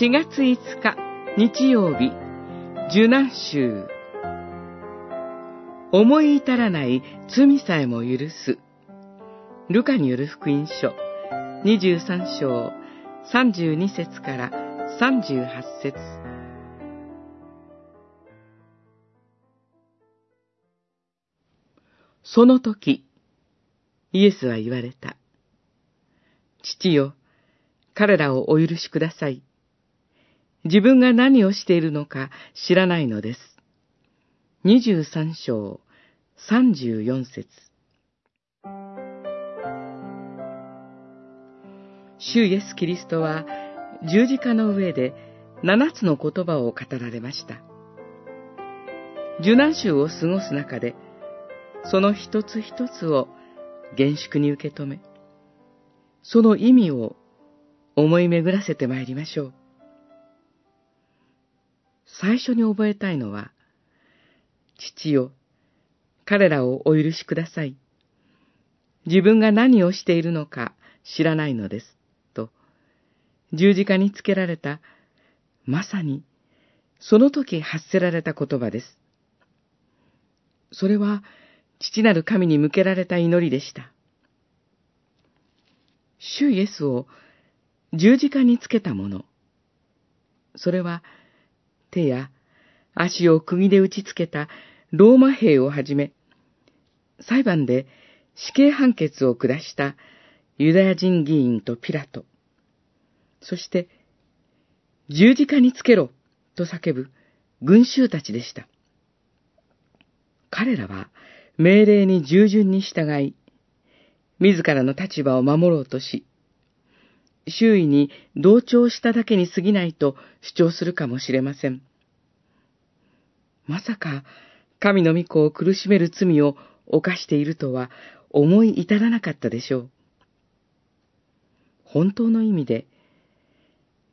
4月5日日曜日受難週思い至らない罪さえも許すルカによる福音書23章32節から38節その時、イエスは言われた。父よ、彼らをお許しください。自分が何をしているのか知らないのです。23章34節主イエス・キリストは十字架の上で七つの言葉を語られました。受難週を過ごす中で、その一つ一つを厳粛に受け止め、その意味を思い巡らせてまいりましょう。最初に覚えたいのは、父よ、彼らをお許しください。自分が何をしているのか知らないのです。と、十字架につけられた、まさに、その時発せられた言葉です。それは、父なる神に向けられた祈りでした。主イエスを十字架につけたもの。それは、手や足を釘で打ちつけたローマ兵をはじめ、裁判で死刑判決を下したユダヤ人議員とピラト、そして、十字架につけろと叫ぶ群衆たちでした。彼らは命令に従順に従い、自らの立場を守ろうとし、周囲に同調しただけに過ぎないと主張するかもしれません。まさか、神の御子を苦しめる罪を犯しているとは思い至らなかったでしょう。本当の意味で、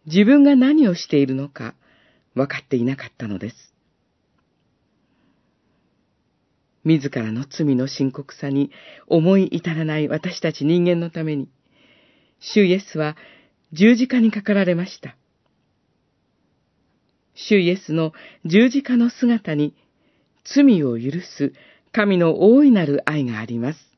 自分が何をしているのか分かっていなかったのです。自らの罪の深刻さに思い至らない私たち人間のために、主イエスは十字架にかかられました。主イエスの十字架の姿に罪を許す神の大いなる愛があります。